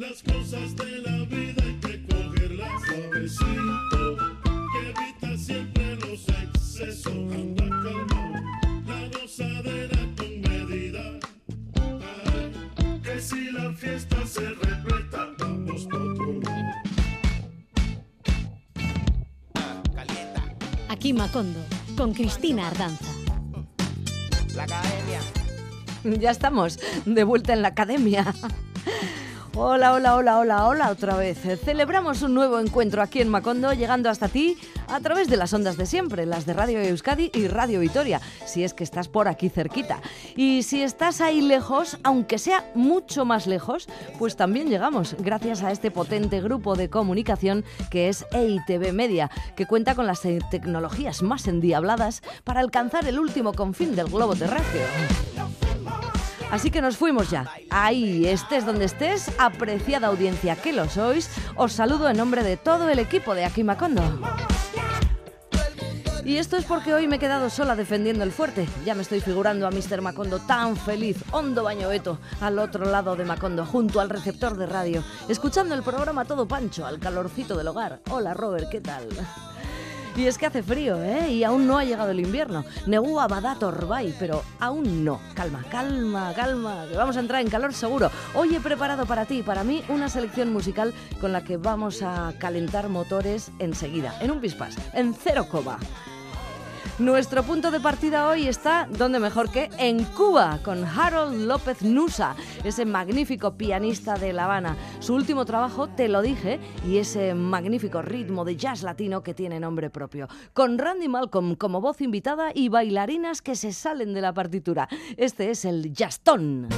Las cosas de la vida hay que cogerlas suavecito, que evita siempre los excesos. Anda calmado, la gozadera con medida. Ay, que si la fiesta se repleta, vamos pa' otro lado. Aquí Macondo, con Cristina Ardanza. La academia. Ya estamos de vuelta en la academia. Hola, hola, hola, hola, hola otra vez. Celebramos un nuevo encuentro aquí en Macondo, llegando hasta ti a través de las ondas de siempre, las de Radio Euskadi y Radio Vitoria, si es que estás por aquí cerquita. Y si estás ahí lejos, aunque sea mucho más lejos, pues también llegamos, gracias a este potente grupo de comunicación que es EITV Media, que cuenta con las eh, tecnologías más endiabladas para alcanzar el último confín del globo terráqueo. Así que nos fuimos ya. Ahí, estés donde estés, apreciada audiencia que lo sois, os saludo en nombre de todo el equipo de Aquí Macondo. Y esto es porque hoy me he quedado sola defendiendo el fuerte. Ya me estoy figurando a Mr. Macondo tan feliz, hondo baño beto, al otro lado de Macondo, junto al receptor de radio, escuchando el programa todo pancho, al calorcito del hogar. Hola Robert, ¿qué tal? Y es que hace frío, ¿eh? Y aún no ha llegado el invierno. Negú Abadá Torbay, pero aún no. Calma, calma, calma, que vamos a entrar en calor seguro. Hoy he preparado para ti y para mí una selección musical con la que vamos a calentar motores enseguida, en un pispás, en cero coma. Nuestro punto de partida hoy está, donde mejor que en Cuba, con Harold López Nusa, ese magnífico pianista de La Habana. Su último trabajo, Te lo dije, y ese magnífico ritmo de jazz latino que tiene nombre propio. Con Randy Malcolm como voz invitada y bailarinas que se salen de la partitura. Este es el Jazztón.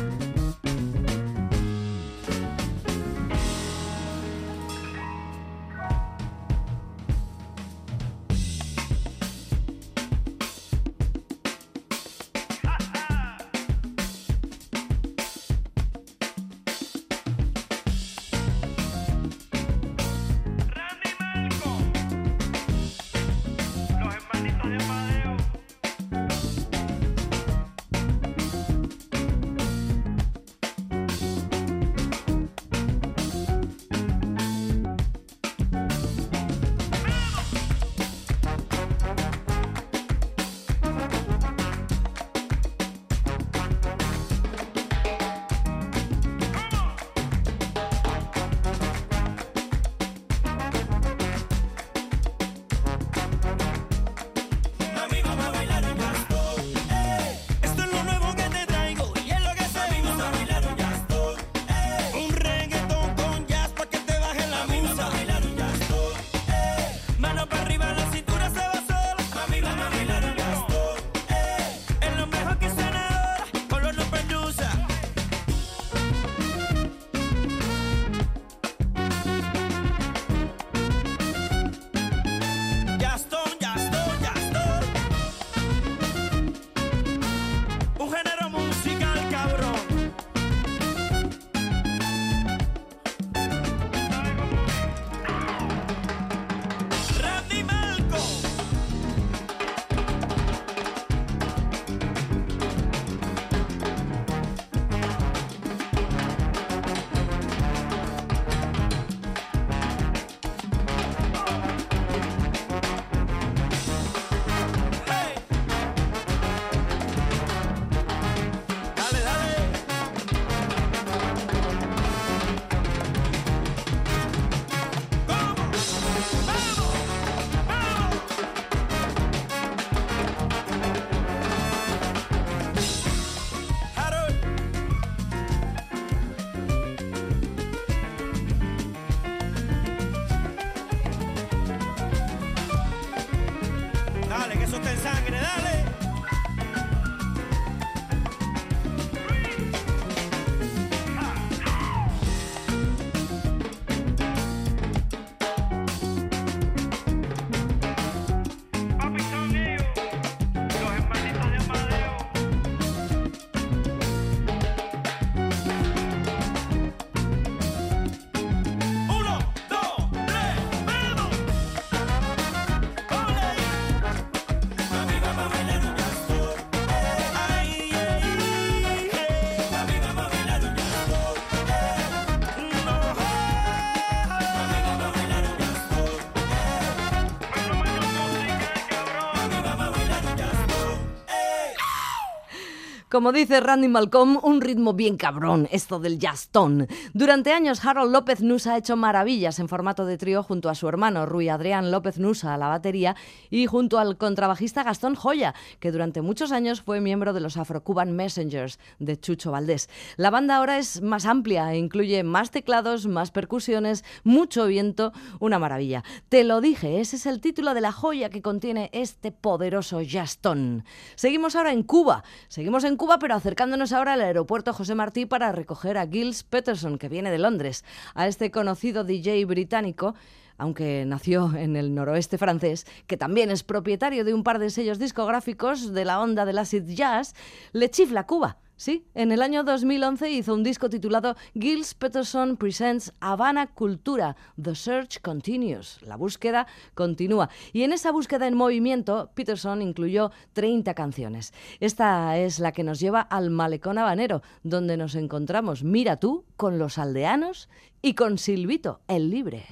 Como dice Randy Malcolm, un ritmo bien cabrón, esto del jazzón. Durante años, Harold López Nusa ha hecho maravillas en formato de trío junto a su hermano Rui Adrián López Nusa a la batería y junto al contrabajista Gastón Joya, que durante muchos años fue miembro de los Afro-Cuban Messengers de Chucho Valdés. La banda ahora es más amplia e incluye más teclados, más percusiones, mucho viento, una maravilla. Te lo dije, ese es el título de la joya que contiene este poderoso jazzón. Seguimos ahora en Cuba. Seguimos en Cuba, pero acercándonos ahora al aeropuerto José Martí para recoger a Gilles Peterson, que viene de Londres. A este conocido DJ británico aunque nació en el noroeste francés, que también es propietario de un par de sellos discográficos de la onda del acid jazz, le chifla Cuba. Sí, en el año 2011 hizo un disco titulado Gilles Peterson Presents Havana Cultura. The Search Continues. La búsqueda continúa. Y en esa búsqueda en movimiento, Peterson incluyó 30 canciones. Esta es la que nos lleva al Malecón Habanero, donde nos encontramos, mira tú, con los aldeanos y con Silvito, el libre.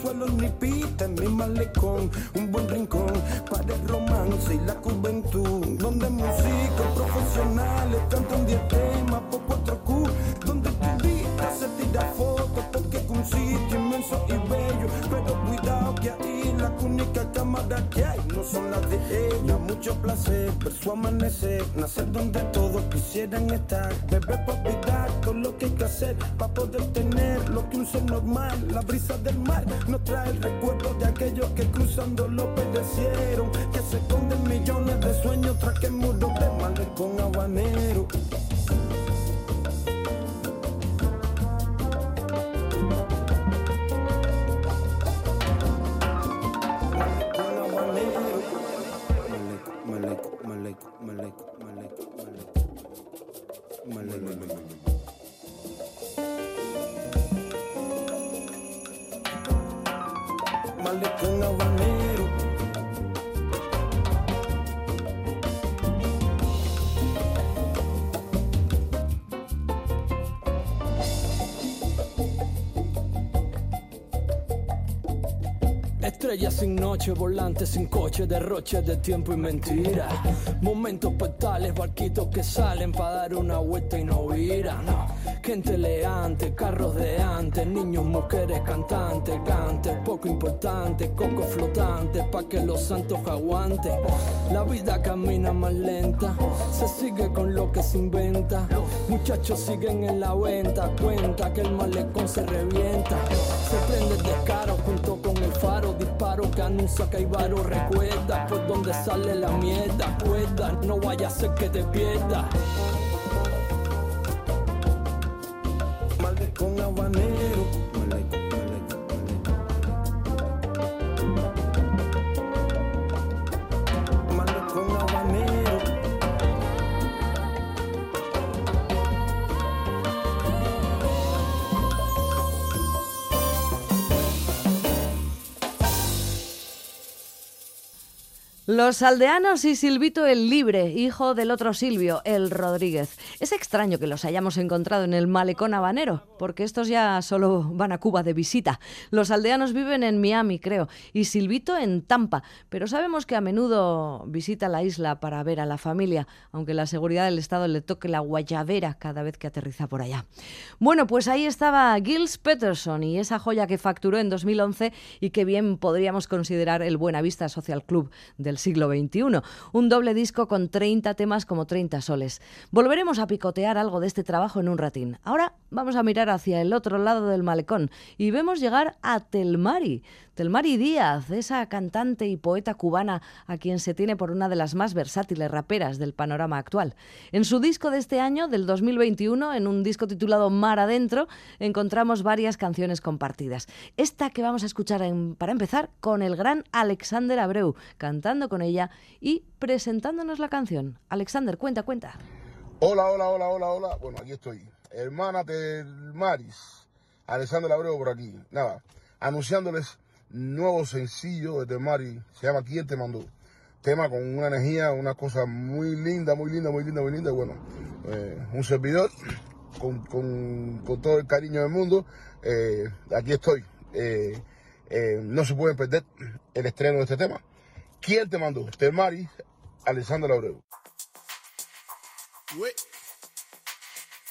Ni anzuelo ni pita en mi malecón. Un buen rincón para el romance y la juventud. Donde músicos profesionales cantan 10 temas por 4 Q. Donde turista se tira fotos porque un sitio inmenso y bello. Pero cuidado que ahí la única cámara que hay no son las de ella. Mucho placer ver su amanecer, nacer donde todos quisieran estar. Beber para olvidar todo lo que hay que hacer para poder tener lo que un ser normal. La brisa del mar nos trae el recuerdo de aquellos que cruzando lo perecieron. Que se esconden millones de sueños tras que muro de malecón habanero. Sin noche, volantes sin coche, derroche de tiempo y mentira. Momentos petales, barquitos que salen para dar una vuelta y no viran. Gente leante, carros de antes, niños, mujeres, cantantes, gantes, poco importante, coco flotante, pa' que los santos aguanten. La vida camina más lenta, se sigue con lo que se inventa. Muchachos siguen en la venta, cuenta que el malecón se revienta. Se prende el descaro junto con el faro, disparo que anuncia que hay varo. Recuerda por donde sale la mierda, cuerda, no vaya a ser que te pierdas. Malecón habanero. Los aldeanos y Silvito el Libre, hijo del otro Silvio, el Rodríguez. Es extraño que los hayamos encontrado en el malecón habanero, porque estos ya solo van a Cuba de visita. Los aldeanos viven en Miami, creo, y Silvito en Tampa, pero sabemos que a menudo visita la isla para ver a la familia, aunque la seguridad del Estado le toque la guayabera cada vez que aterriza por allá. Bueno, pues ahí estaba Gilles Peterson y esa joya que facturó en 2011 y que bien podríamos considerar el Buenavista Social Club del siglo XXI. Un doble disco con 30 temas como 30 soles. Volveremos a picotear algo de este trabajo en un ratín. Ahora vamos a mirar hacia el otro lado del malecón y vemos llegar a Telmari. Telmari Díaz, esa cantante y poeta cubana a quien se tiene por una de las más versátiles raperas del panorama actual. En su disco de este año, del 2021, en un disco titulado Mar Adentro, encontramos varias canciones compartidas. Esta que vamos a escuchar para empezar con el gran Alexander Abreu, cantando con ella y presentándonos la canción. Alexander, cuenta, cuenta. Hola, hola, hola, hola, hola. Bueno, aquí estoy. Hermana del Maris, Alessandra Abreu por aquí. Nada, anunciándoles nuevo sencillo de Telmari. Se llama ¿Quién te mandó? Tema con una energía, una cosa muy linda, muy linda, muy linda, muy linda. Bueno, eh, un servidor con, con- con todo el cariño del mundo. eh, aquí estoy. Eh, eh, no se pueden perder el estreno de este tema. ¿Quién te mandó? Telmari, Alessandra Abreu. Güey,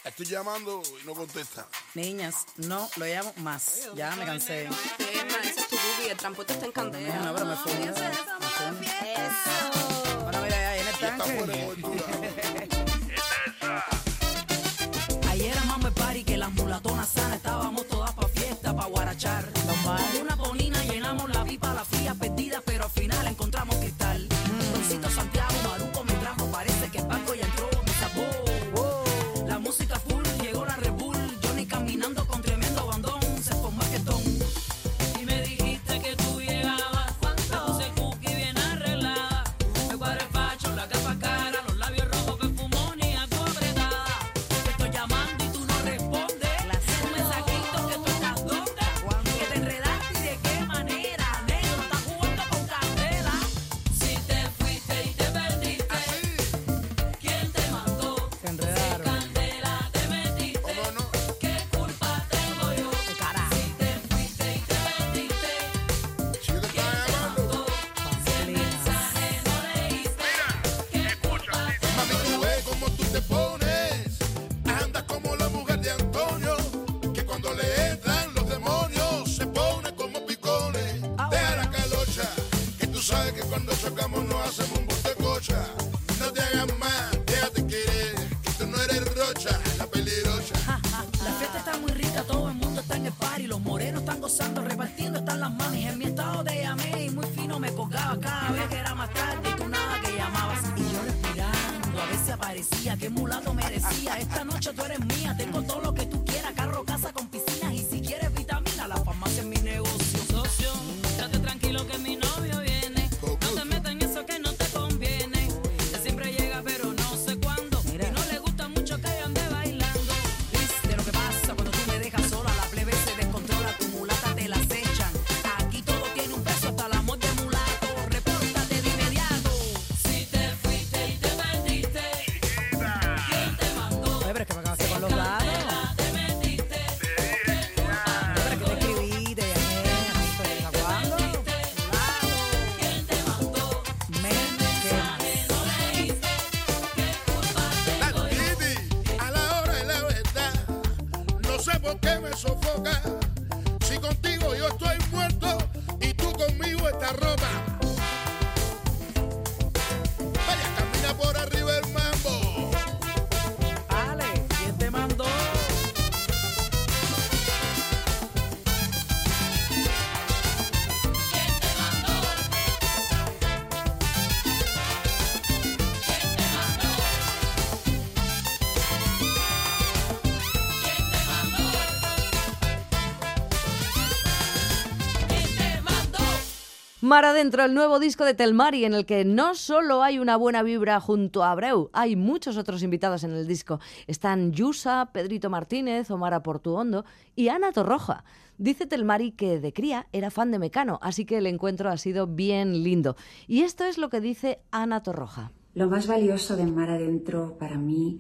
estoy llamando y no contesta. Niñas, no lo llamo más. Ya me cansé. Tu el trampote está en candela. No, pero me fui. Me fui. Bueno, mira, ahí en el tanque. Ayer a Mambe Party que las mulatonas sanas estábamos todas pa' fiesta, pa' guarachar. Con una ponina llenamos la pipa, la fría perdida, Esta noche tú eres mía, Mar Adentro, el nuevo disco de Telmari, en el que no solo hay una buena vibra junto a Abreu, hay muchos otros invitados en el disco. Están Yusa, Pedrito Martínez, Omar Portuondo y Ana Torroja. Dice Telmari que de cría era fan de Mecano, así que el encuentro ha sido bien lindo. Y esto es lo que dice Ana Torroja. Lo más valioso de Mar Adentro para mí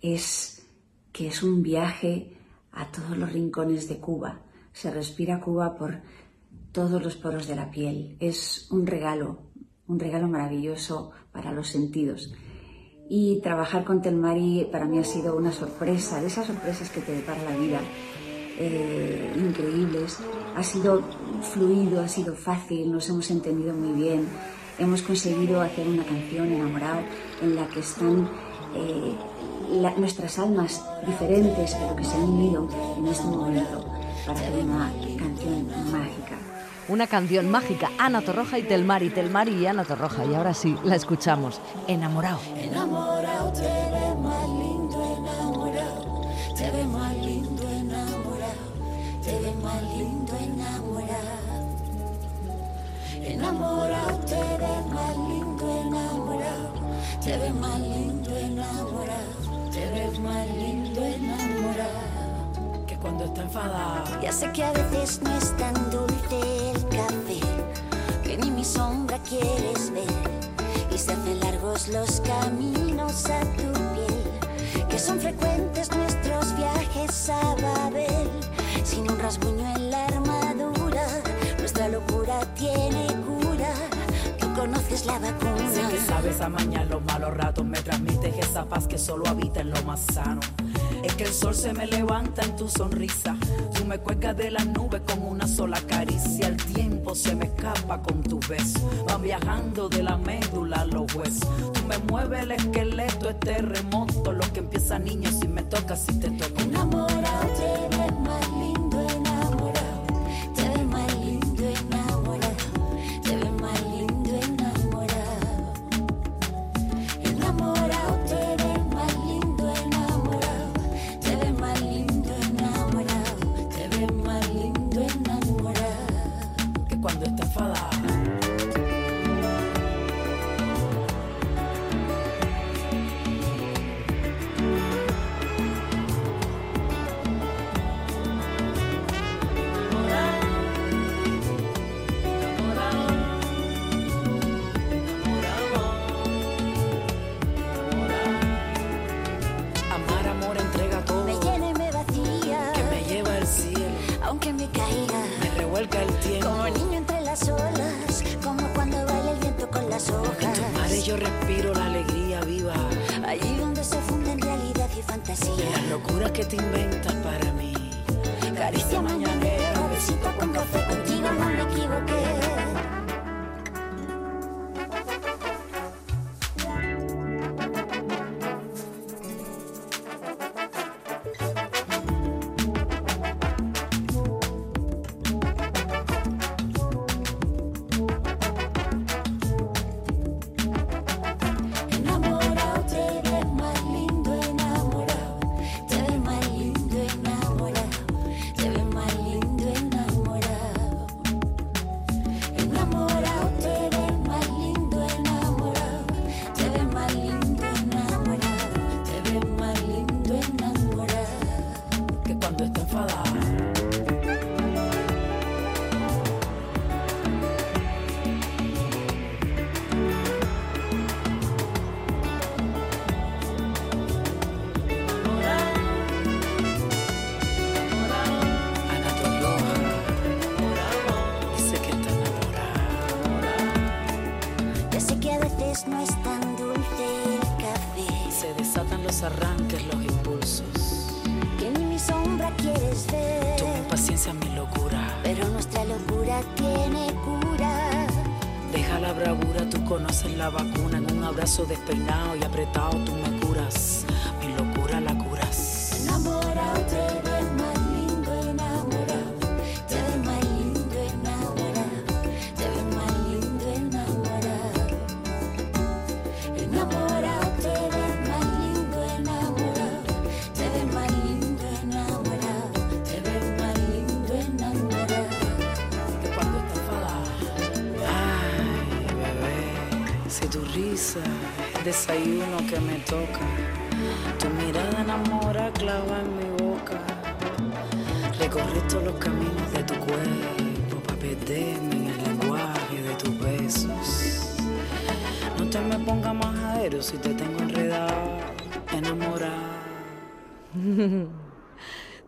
es que es un viaje a todos los rincones de Cuba. Se respira Cuba por todos los poros de la piel. Es un regalo, un regalo maravilloso para los sentidos. Y trabajar con Telmari para mí ha sido una sorpresa, de esas sorpresas que te depara la vida, eh, increíbles. Ha sido fluido, ha sido fácil, nos hemos entendido muy bien. hemos conseguido hacer una canción enamorado en la que están eh, nuestras almas diferentes, pero que se han unido en este momento para hacer una canción mágica. Una canción mágica, Ana Torroja y Telmari, Telmari y Ana Torroja. Y ahora sí, la escuchamos. Enamorado. Enamorado, te ves más lindo enamorado, te ves más lindo enamorado, te ves más lindo enamorado. Enamorado, te ves más lindo enamorado, te ves más lindo enamorado, te ves más lindo enamorado. Cuando está enfadado. Ya sé que a veces no es tan dulce el café, que ni mi sombra quieres ver, y se hacen largos los caminos a tu piel, que son frecuentes nuestros viajes a Babel, sin un rasguño en la armadura, nuestra locura tiene cura, conoces la vacuna. Sé que sabes amañar los malos ratos, me transmites esa paz que solo habita en lo más sano. Es que el sol se me levanta en tu sonrisa, tú me cuelgas de las nubes con una sola caricia, el tiempo se me escapa con tu beso, van viajando de la médula a los huesos, tú me mueves el esqueleto, es terremoto, lo que empieza niño si me toca, si te toca. Enamorado, desayuno que me toca.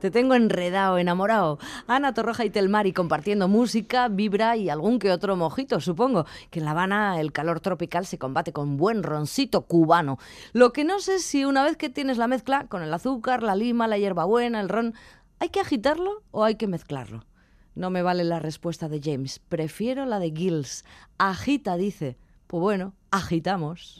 Te tengo enredado, enamorado. Ana Torroja y Telmari compartiendo música, vibra y algún que otro mojito, supongo. Que en La Habana el calor tropical se combate con buen roncito cubano. Lo que no sé si una vez que tienes la mezcla con el azúcar, la lima, la hierbabuena, el ron, ¿hay que agitarlo o hay que mezclarlo? No me vale la respuesta de James. Prefiero la de Gills. Agita, dice. Pues bueno, agitamos.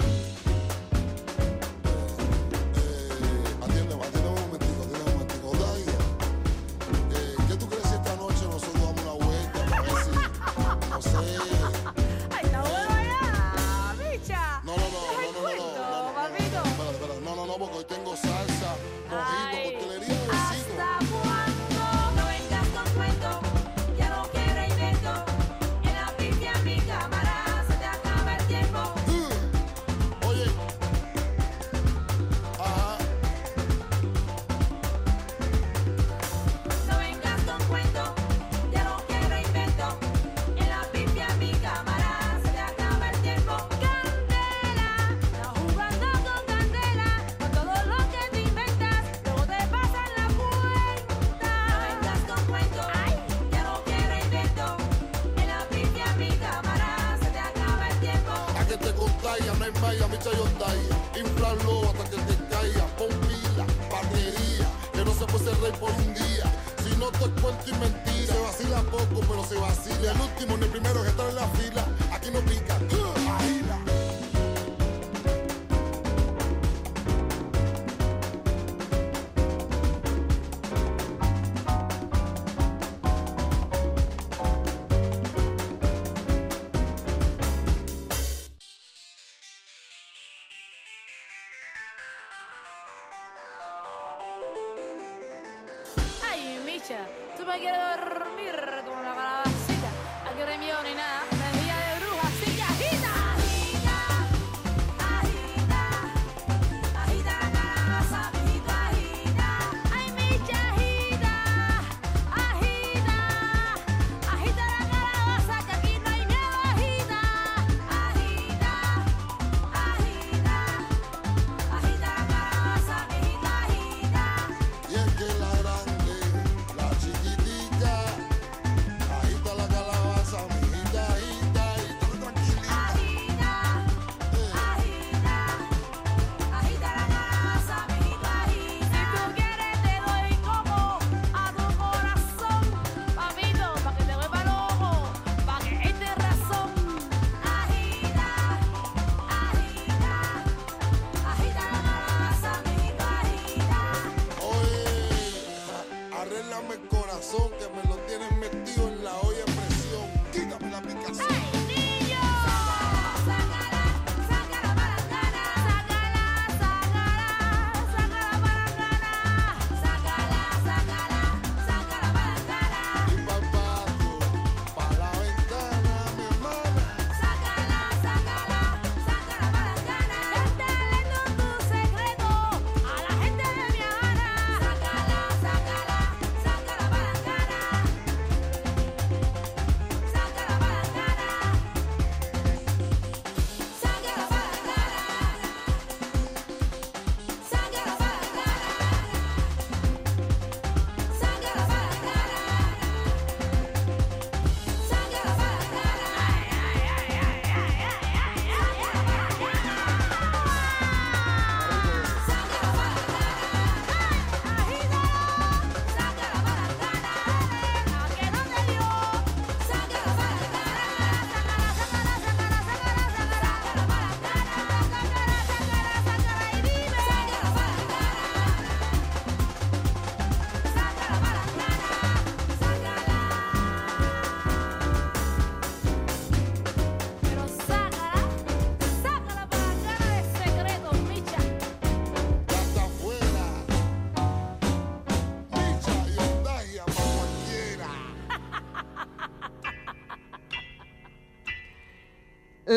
inflarlo hasta que te caiga. Pon pila, batería, que no se puede ser rey por un día. Si no te cuento y mentira, se vacila poco, pero se vacila. El último ni el primero que está en la fila, aquí no pica. salchicha. Tú me quieres dormir como una calabacita. Aquí reunión nada.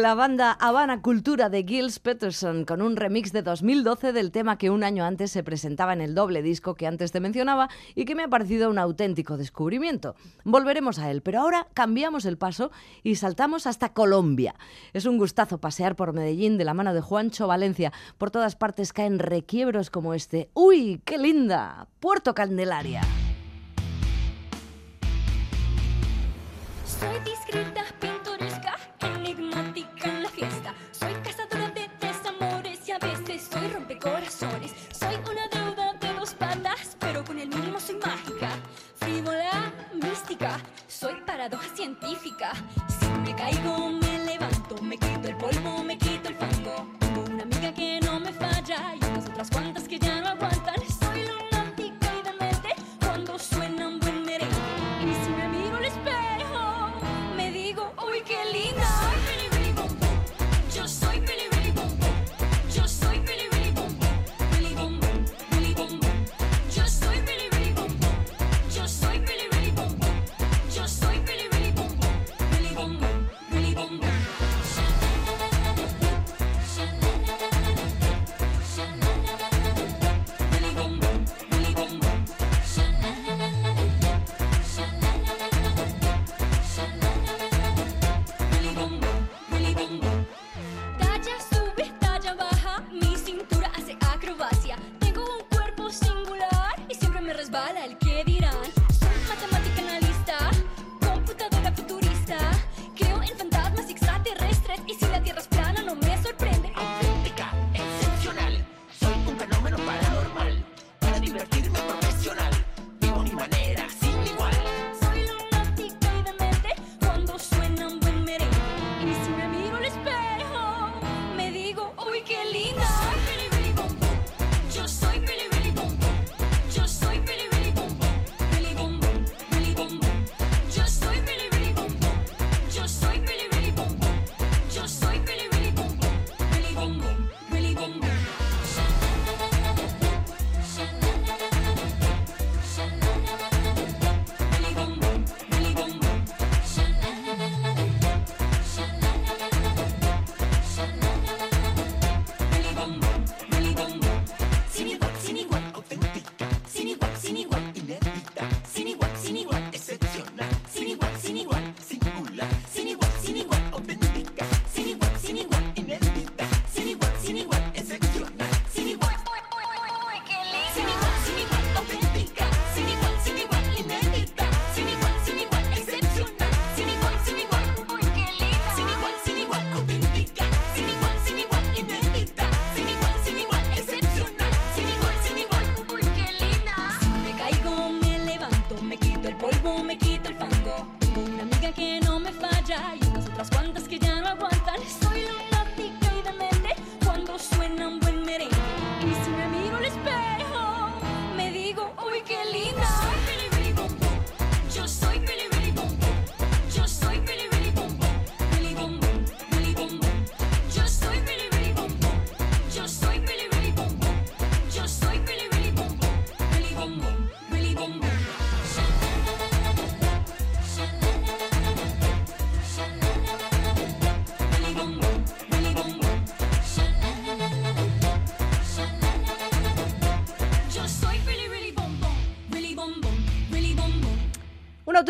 la banda Habana Cultura de Gilles Peterson con un remix de 2012 del tema que un año antes se presentaba en el doble disco que antes te mencionaba y que me ha parecido un auténtico descubrimiento. Volveremos a él, pero ahora cambiamos el paso y saltamos hasta Colombia. Es un gustazo pasear por Medellín de la mano de Juancho Valencia. Por todas partes caen requiebros como este. ¡Uy, qué linda! Puerto Candelaria. Soy discreta. Soy paradoja científica. Si me caigo, me levanto, me quito el polvo, me quito el fango. Tengo una amiga que no me falla y unas otras cuantas que ya no aguanto.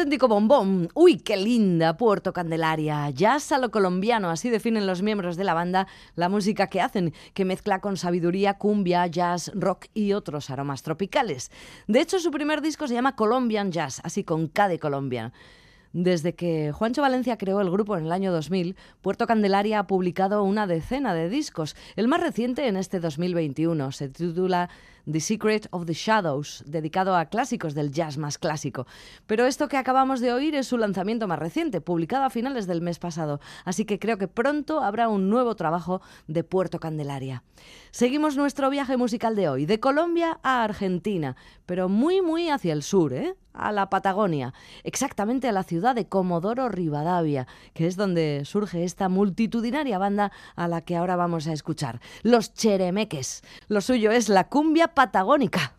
auténtico bombón. Uy, qué linda Puerto Candelaria. Jazz a lo colombiano, así definen los miembros de la banda la música que hacen, que mezcla con sabiduría cumbia, jazz, rock y otros aromas tropicales. De hecho, su primer disco se llama Colombian Jazz, así con K de Colombian. Desde que Juancho Valencia creó el grupo en el año 2000, Puerto Candelaria ha publicado una decena de discos. El más reciente en este 2021 se titula The Secret of the Shadows, dedicado a clásicos del jazz más clásico. Pero esto que acabamos de oír es su lanzamiento más reciente, publicado a finales del mes pasado, así que creo que pronto habrá un nuevo trabajo de Puerto Candelaria. Seguimos nuestro viaje musical de hoy, de Colombia a Argentina, pero muy muy hacia el sur, ¿eh? a la Patagonia, exactamente a la ciudad de Comodoro Rivadavia, que es donde surge esta multitudinaria banda a la que ahora vamos a escuchar, los Cheremeques. Lo suyo es la cumbia patagónica.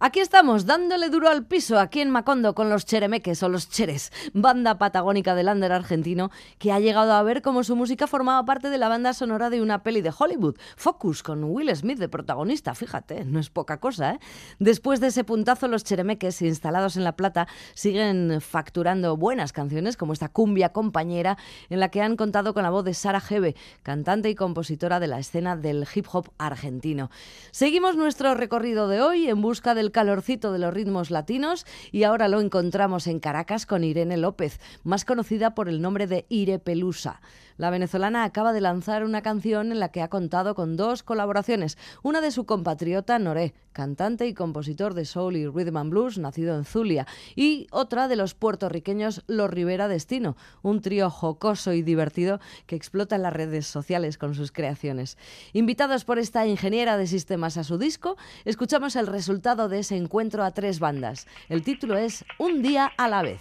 Aquí estamos, dándole duro al piso, aquí en Macondo, con los cheremeques o los cheres, banda patagónica del under argentino, que ha llegado a ver cómo su música formaba parte de la banda sonora de una peli de Hollywood, Focus, con Will Smith de protagonista, fíjate, no es poca cosa, ¿eh? Después de ese puntazo, los cheremeques, instalados en La Plata, siguen facturando buenas canciones, como esta cumbia compañera, en la que han contado con la voz de Sara Gebe, cantante y compositora de la escena del hip hop argentino. Seguimos nuestro recorrido de hoy en busca del calorcito de los ritmos latinos y ahora lo encontramos en Caracas con Irene López, más conocida por el nombre de Ire Pelusa. La venezolana acaba de lanzar una canción en la que ha contado con dos colaboraciones, una de su compatriota Noré, cantante y compositor de soul y rhythm and blues, nacido en Zulia, y otra de los puertorriqueños Los Rivera Destino, un trío jocoso y divertido que explota en las redes sociales con sus creaciones. Invitados por esta ingeniera de sistemas a su disco, escuchamos el resultado de ese encuentro a tres bandas. El título es Un día a la vez.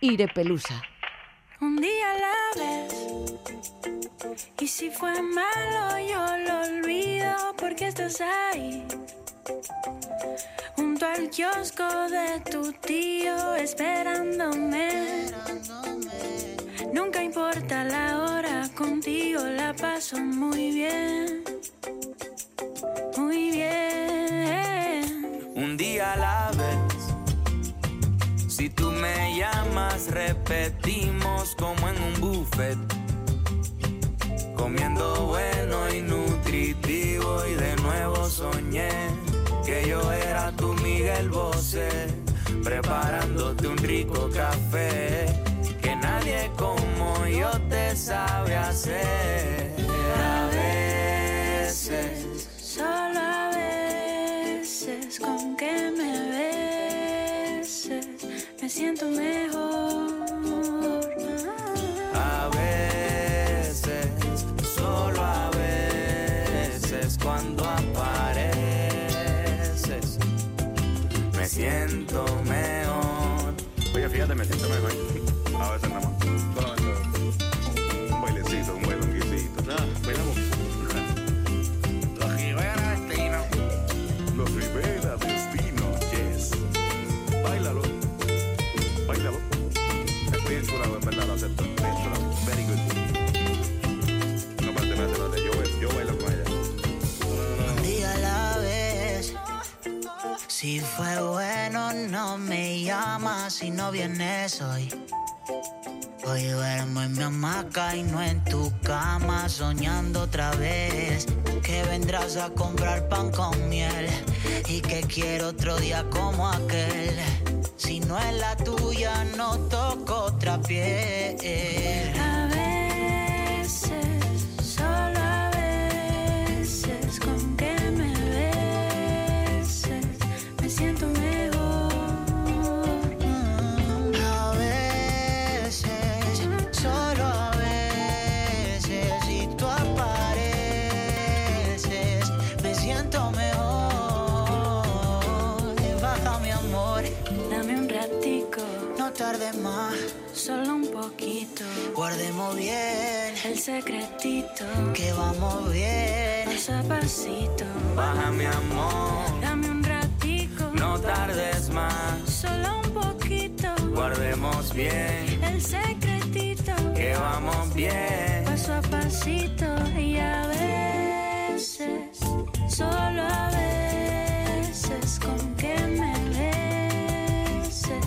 Ire Pelusa. Un día a la vez. Y si fue malo, yo lo olvido porque estás ahí. Junto al kiosco de tu tío, esperándome. Nunca importa la hora, contigo la paso muy bien. Muy bien. un día a la vez. Si tú me llamas, repetimos como en un buffet. Comiendo bueno y nutritivo y de nuevo soñé que yo era tu Miguel Bosé, preparándote un rico café que nadie como yo te sabe hacer. Me siento no vienes hoy. Hoy duermo en mi hamaca y no en tu cama, soñando otra vez que vendrás a comprar pan con miel y que quiero otro día como aquel. Si no es la tuya, no toco otra piel. A veces, solo a veces con que me beses me siento siento mejor. Baja mi amor, Dame un ratico, no tardes más, solo un poquito. guardemos bien El secretito, que vamos bien. paso a pasito. Baja mi amor, Dame un ratico, no tardes más, solo un poquito. guardemos bien, El secretito, que vamos bien. paso a pasito solo a veces con que me beses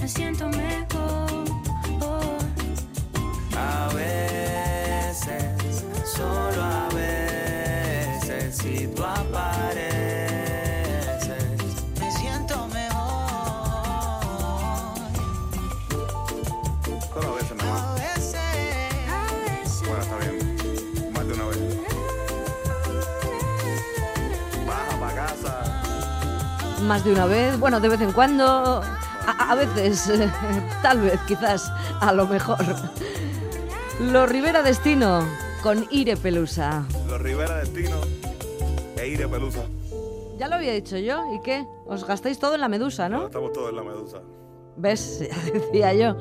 me siento mejor. Más de una vez, bueno, de vez en cuando, a, a veces, tal vez, quizás, a lo mejor. Los Rivera Destino con Ire Pelusa. Los Rivera Destino e Ire Pelusa. Ya lo había dicho yo, ¿y qué? Os gastáis todo en la medusa, ¿no? Estamos todos en la medusa. ¿Ves? Ya decía yo.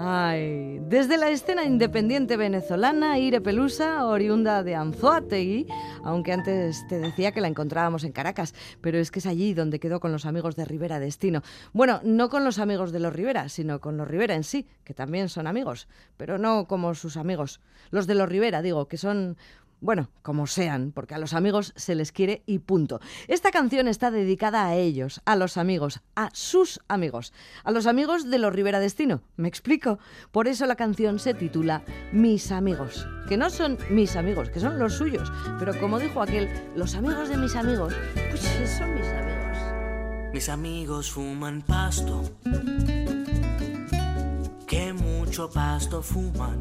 Ay, desde la escena independiente venezolana, Ire Pelusa, oriunda de Anzoátegui, aunque antes te decía que la encontrábamos en Caracas, pero es que es allí donde quedó con los amigos de Rivera Destino. Bueno, no con los amigos de los Rivera, sino con los Rivera en sí, que también son amigos, pero no como sus amigos. Los de los Rivera, digo, que son bueno, como sean, porque a los amigos se les quiere y punto. Esta canción está dedicada a ellos, a los amigos, a sus amigos, a los amigos de los Rivera Destino. ¿Me explico? Por eso la canción se titula Mis amigos, que no son mis amigos, que son los suyos, pero como dijo aquel, los amigos de mis amigos, pues son mis amigos. Mis amigos fuman pasto, que mucho pasto fuman.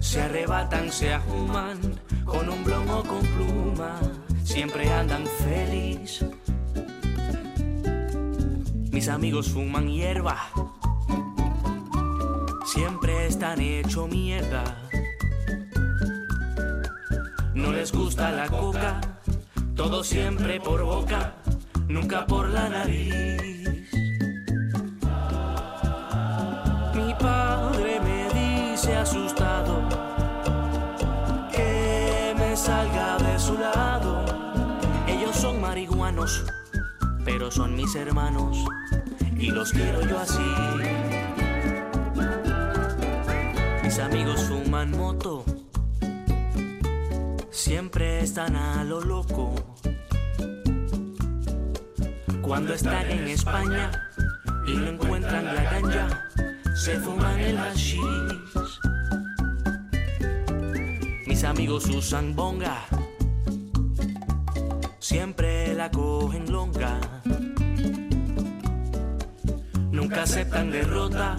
Se arrebatan, se ajuman, con un o con pluma, siempre andan feliz. Mis amigos fuman hierba, siempre están hecho mierda. No les gusta la coca, todo siempre por boca, nunca por la nariz. Mi padre me dice asustado salga de su lado. Ellos son marihuanos, pero son mis hermanos y los quiero yo así. Mis amigos fuman moto, siempre están a lo loco. Cuando están en España y no encuentran la ganja, se fuman el hashish. Mis amigos usan bonga, siempre la cogen longa. Nunca aceptan derrota,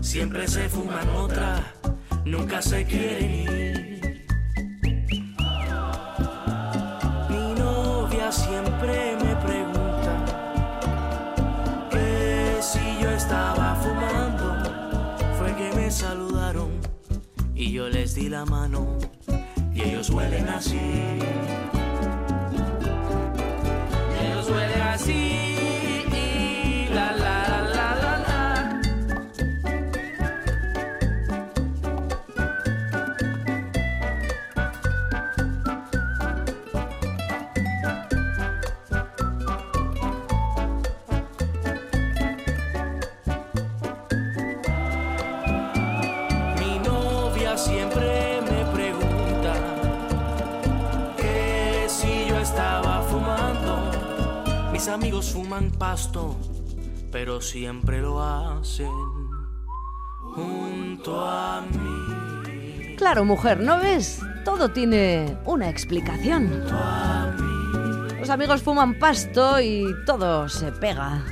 siempre se fuman otra, nunca se quieren ir. Mi novia siempre me yo les di la mano y ellos huelen así. Pasto, pero siempre lo hacen junto a mí. Claro, mujer, ¿no ves? Todo tiene una explicación. Los amigos fuman pasto y todo se pega.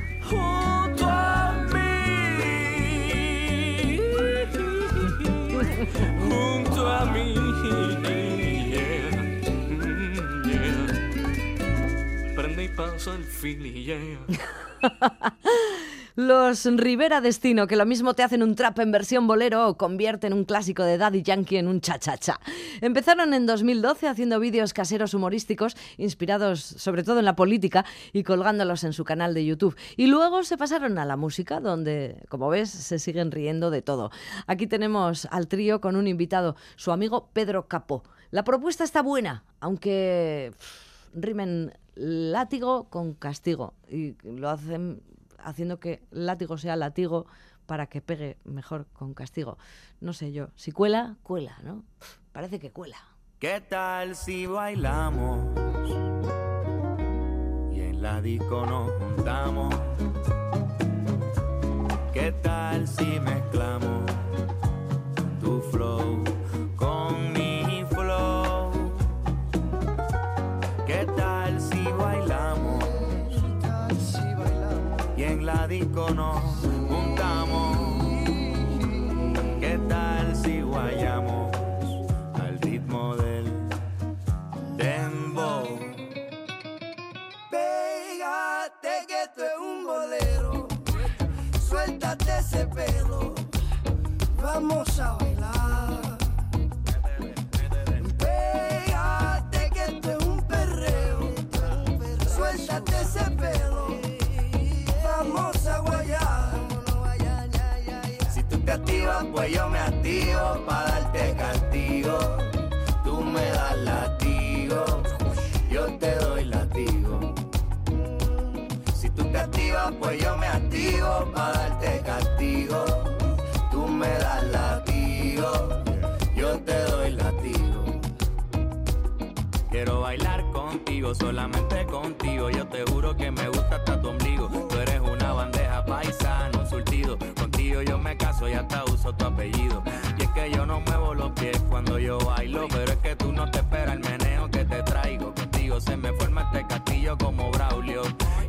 Pasa el fili, yeah. Los Rivera Destino, que lo mismo te hacen un trap en versión bolero o convierten un clásico de Daddy Yankee en un cha-cha-cha. Empezaron en 2012 haciendo vídeos caseros humorísticos inspirados sobre todo en la política y colgándolos en su canal de YouTube. Y luego se pasaron a la música, donde, como ves, se siguen riendo de todo. Aquí tenemos al trío con un invitado, su amigo Pedro Capó. La propuesta está buena, aunque rimen látigo con castigo y lo hacen haciendo que látigo sea látigo para que pegue mejor con castigo. No sé yo, si cuela, cuela, ¿no? Parece que cuela. ¿Qué tal si bailamos? Y en la disco nos juntamos. ¿Qué tal si mezclamos disco nos juntamos. ¿Qué tal si guayamos al ritmo del dembow? Pégate que esto es un bolero. Suéltate ese pelo. Vamos a Si tú activas, pues yo me activo para darte castigo. Tú me das latigo, yo te doy latigo. Si tú te activas, pues yo me activo para darte castigo. Tú me das latigo, yo te doy latigo. Quiero bailar contigo, solamente contigo. Yo te juro que me gusta hasta tu ombligo. Tú eres una bandeja paisano, surtido yo me caso y hasta uso tu apellido. Y es que yo no muevo los pies cuando yo bailo. Pero es que tú no te esperas el meneo que te traigo. Contigo se me forma este castillo como Braulio.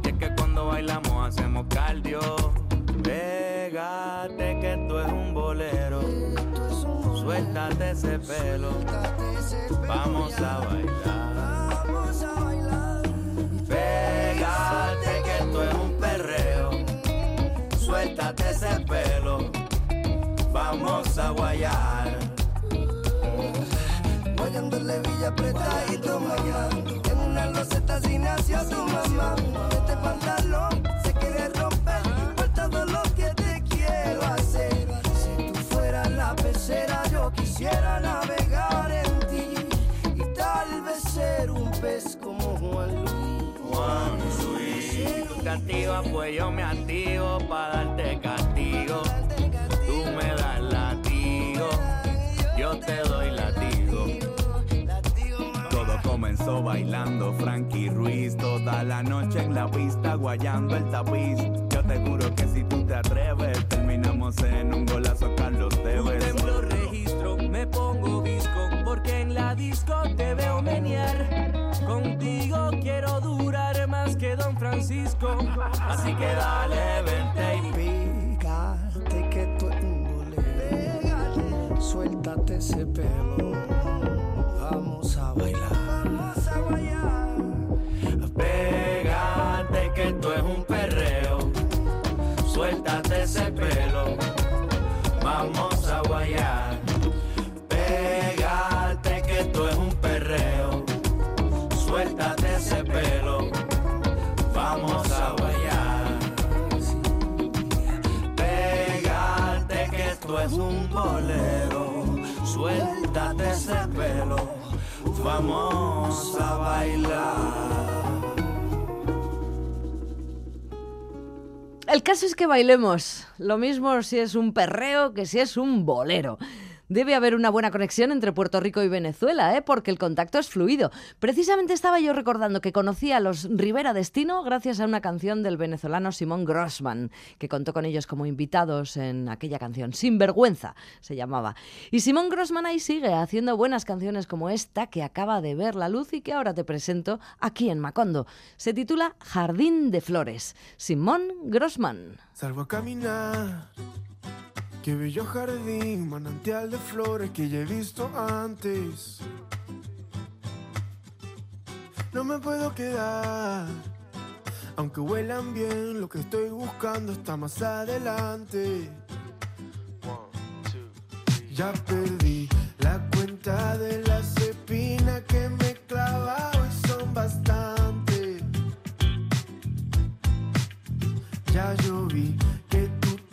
Y es que cuando bailamos hacemos cardio. Pégate que tú es un bolero. Suéltate ese pelo. Vamos a bailar. Pégate Ese pelo. Vamos a guayar. Guayándole villa apretadito, mamá. En una loseta así nació tu mamá. Este pantalón se quiere romper por todo lo que te quiero hacer. Si tú fueras la pecera, yo quisiera navegar Activas, pues yo me activo para darte castigo. Tú me das latigo, yo te doy latigo. Todo comenzó bailando Frankie Ruiz Toda la noche en la pista guayando el tapiz Yo te juro que si tú te atreves Terminamos en un golazo Carlos Tevez Templo registro, me pongo visco porque en la disco te veo menear. Contigo más que Don Francisco. Así que dale, vente y Pégate que tú es un bolero. Suéltate ese pelo. Vamos a bailar. Vamos a bailar. Pégate que tú es un perreo. Suéltate ese pelo. Vamos Es un bolero. Suéltate ese pelo. Vamos a bailar. El caso es que bailemos. Lo mismo si es un perreo que si es un bolero. Debe haber una buena conexión entre Puerto Rico y Venezuela, ¿eh? porque el contacto es fluido. Precisamente estaba yo recordando que conocí a los Rivera Destino gracias a una canción del venezolano Simón Grossman, que contó con ellos como invitados en aquella canción, Sinvergüenza se llamaba. Y Simón Grossman ahí sigue haciendo buenas canciones como esta que acaba de ver la luz y que ahora te presento aquí en Macondo. Se titula Jardín de Flores. Simón Grossman. Salgo a caminar. Qué bello jardín, manantial de flores que ya he visto antes. No me puedo quedar, aunque huelan bien, lo que estoy buscando está más adelante. Ya perdí la cuenta de las espinas que me he clavado y son bastantes. Ya tú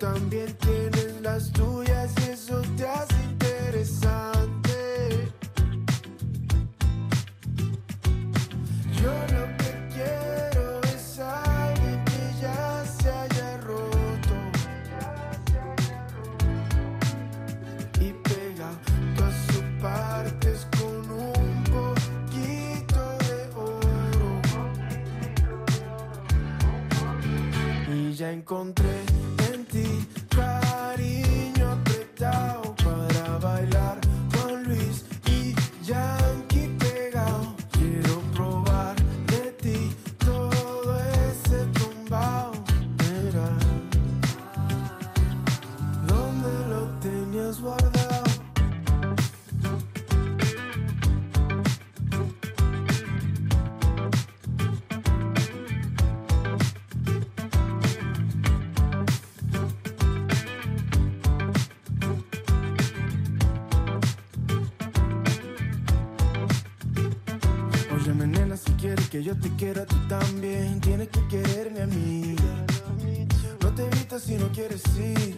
también tienes las tuyas y eso te hace interesante. Yo lo que quiero es alguien que ya se haya roto y pega todas sus partes con un poquito de oro. Y ya encontré tchau. Evitas si no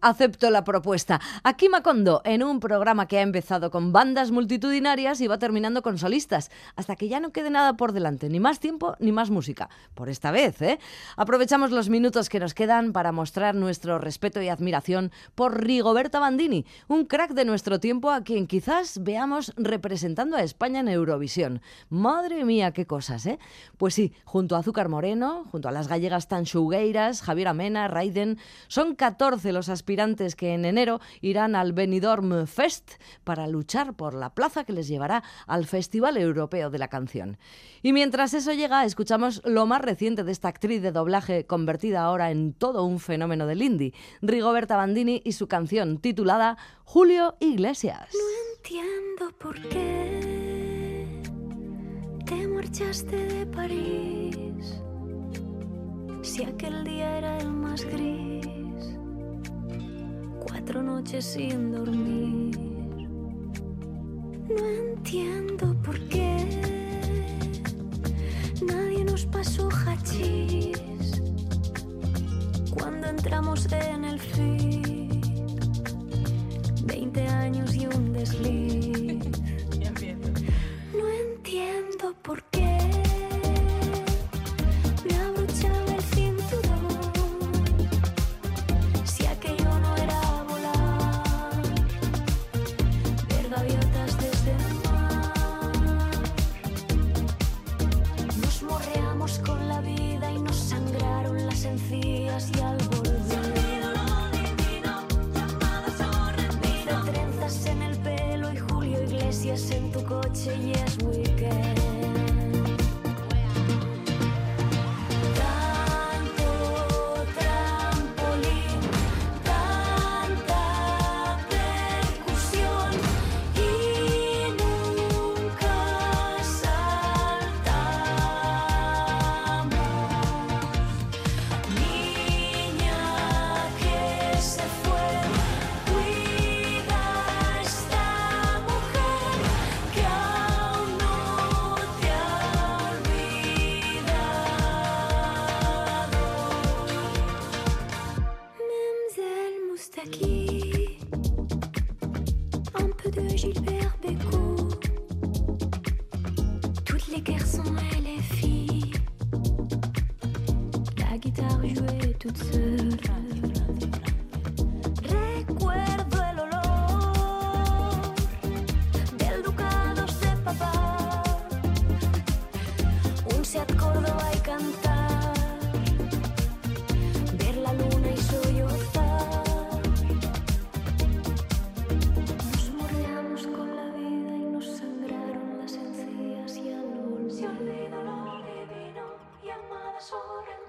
acepto la propuesta. Aquí Macondo, en un programa que ha empezado con bandas multitudinarias y va terminando con solistas, hasta que ya no quede nada por delante, ni más tiempo ni más música. Por esta vez, ¿eh? Aprovechamos los minutos que nos quedan para mostrar nuestro respeto y admiración por Rigoberta Bandini, un crack de nuestro tiempo a quien quizás veamos representando a España en Eurovisión. Madre mía, qué cosas, ¿eh? Pues sí, junto a Azúcar Moreno, junto a las gallegas Tanchugueiras, Javier Amena, Raiden, son 14 los aspirantes que en enero irán al Benidorm Fest para luchar por la plaza que les llevará al Festival Europeo de la Canción. Y mientras eso llega, escuchamos lo más reciente de esta actriz de doblaje convertida ahora en todo un fenómeno del indie, Rigoberta Bandini y su canción titulada Julio Iglesias. entiendo por qué te marchaste de París. Si aquel día era el más gris, cuatro noches sin dormir. No entiendo por qué nadie nos pasó hachís cuando entramos en el feed. 20 años y un desliz. No entiendo por qué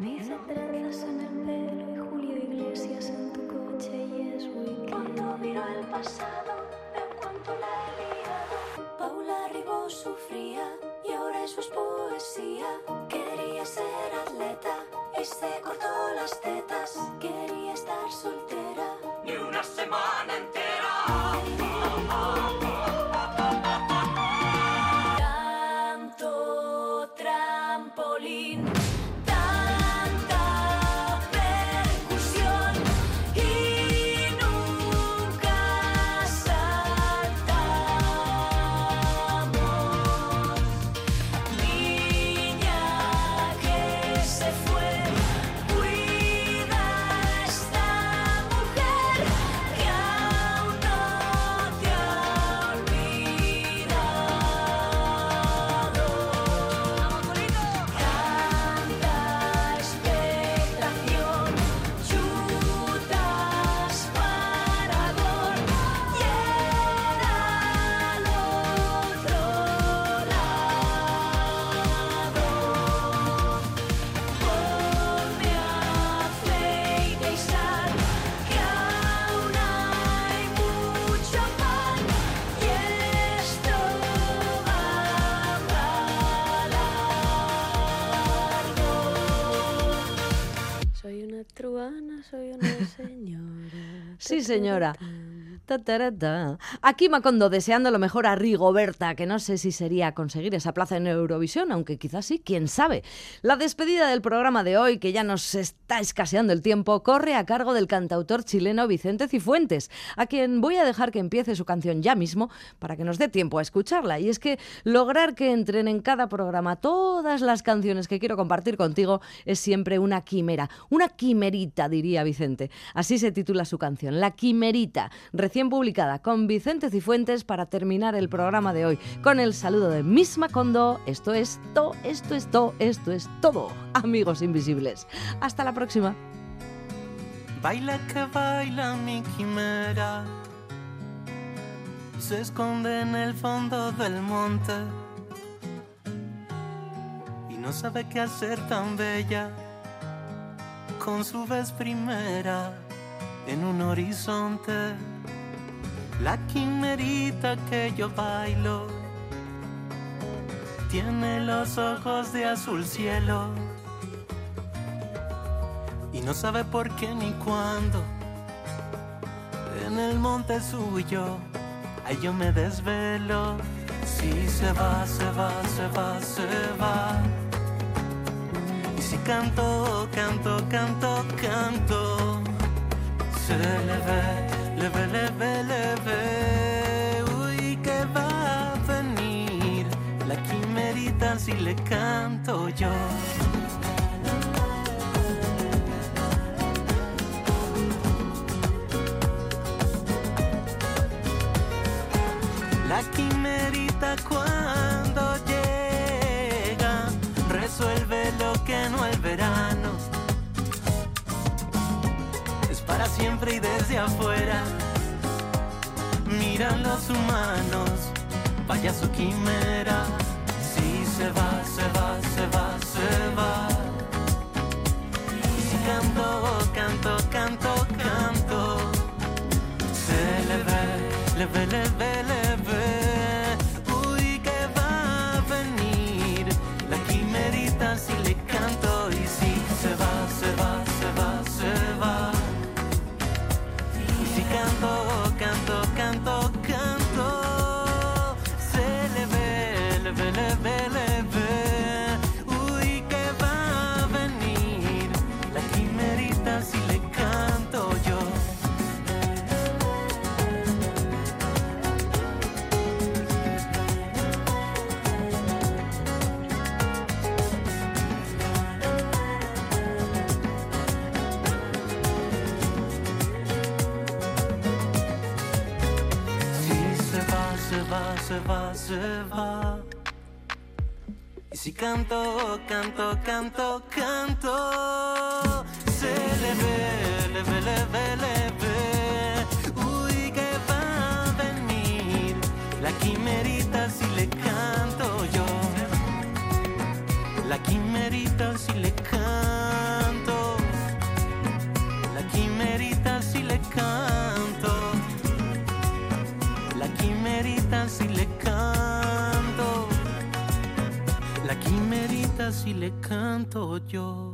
hice trenzas en el pelo y Julio Iglesias en tu coche y es weekend. Cuando miro el pasado, veo cuánto la he liado. Paula Ribó sufría y ahora eso es poesía. Quería ser atleta y se cortó las tetas. Quería estar soltera. Ni una semana entera. Señora. Aquí Macondo deseando lo mejor a Rigoberta, que no sé si sería conseguir esa plaza en Eurovisión, aunque quizás sí, quién sabe. La despedida del programa de hoy, que ya nos está escaseando el tiempo, corre a cargo del cantautor chileno Vicente Cifuentes, a quien voy a dejar que empiece su canción ya mismo para que nos dé tiempo a escucharla. Y es que lograr que entren en cada programa todas las canciones que quiero compartir contigo es siempre una quimera, una quimerita, diría Vicente. Así se titula su canción, La Quimerita, recién publicada con Vicente Cifuentes para terminar el programa de hoy con el saludo de Miss Macondo. Esto es todo, esto es todo, esto es todo, amigos invisibles. Hasta la próxima. Baila que baila mi quimera. Se esconde en el fondo del monte. Y no sabe qué hacer tan bella. Con su vez primera en un horizonte. La quimerita que yo bailo. Tiene los ojos de azul cielo y no sabe por qué ni cuándo. En el monte suyo, ahí yo me desvelo. Si se va, se va, se va, se va. Y si canto, canto, canto, canto, se le ve, le ve, le ve, le ve. Uy, que va a venir la quimerita si le canto yo. La quimerita cuando llega resuelve lo que no el verano. Siempre y desde afuera. Miran los humanos, vaya su quimera. Si se va, se va, se va, se va. Si canto, canto, canto, canto, se le ve, le ve, le ve, le ve. Y si canto, canto, canto, canto, se le ve, le ve, le ve, le ve. Uy, que va a venir la quimerita si le canto yo. La quimerita si le canto. Si le canto yo.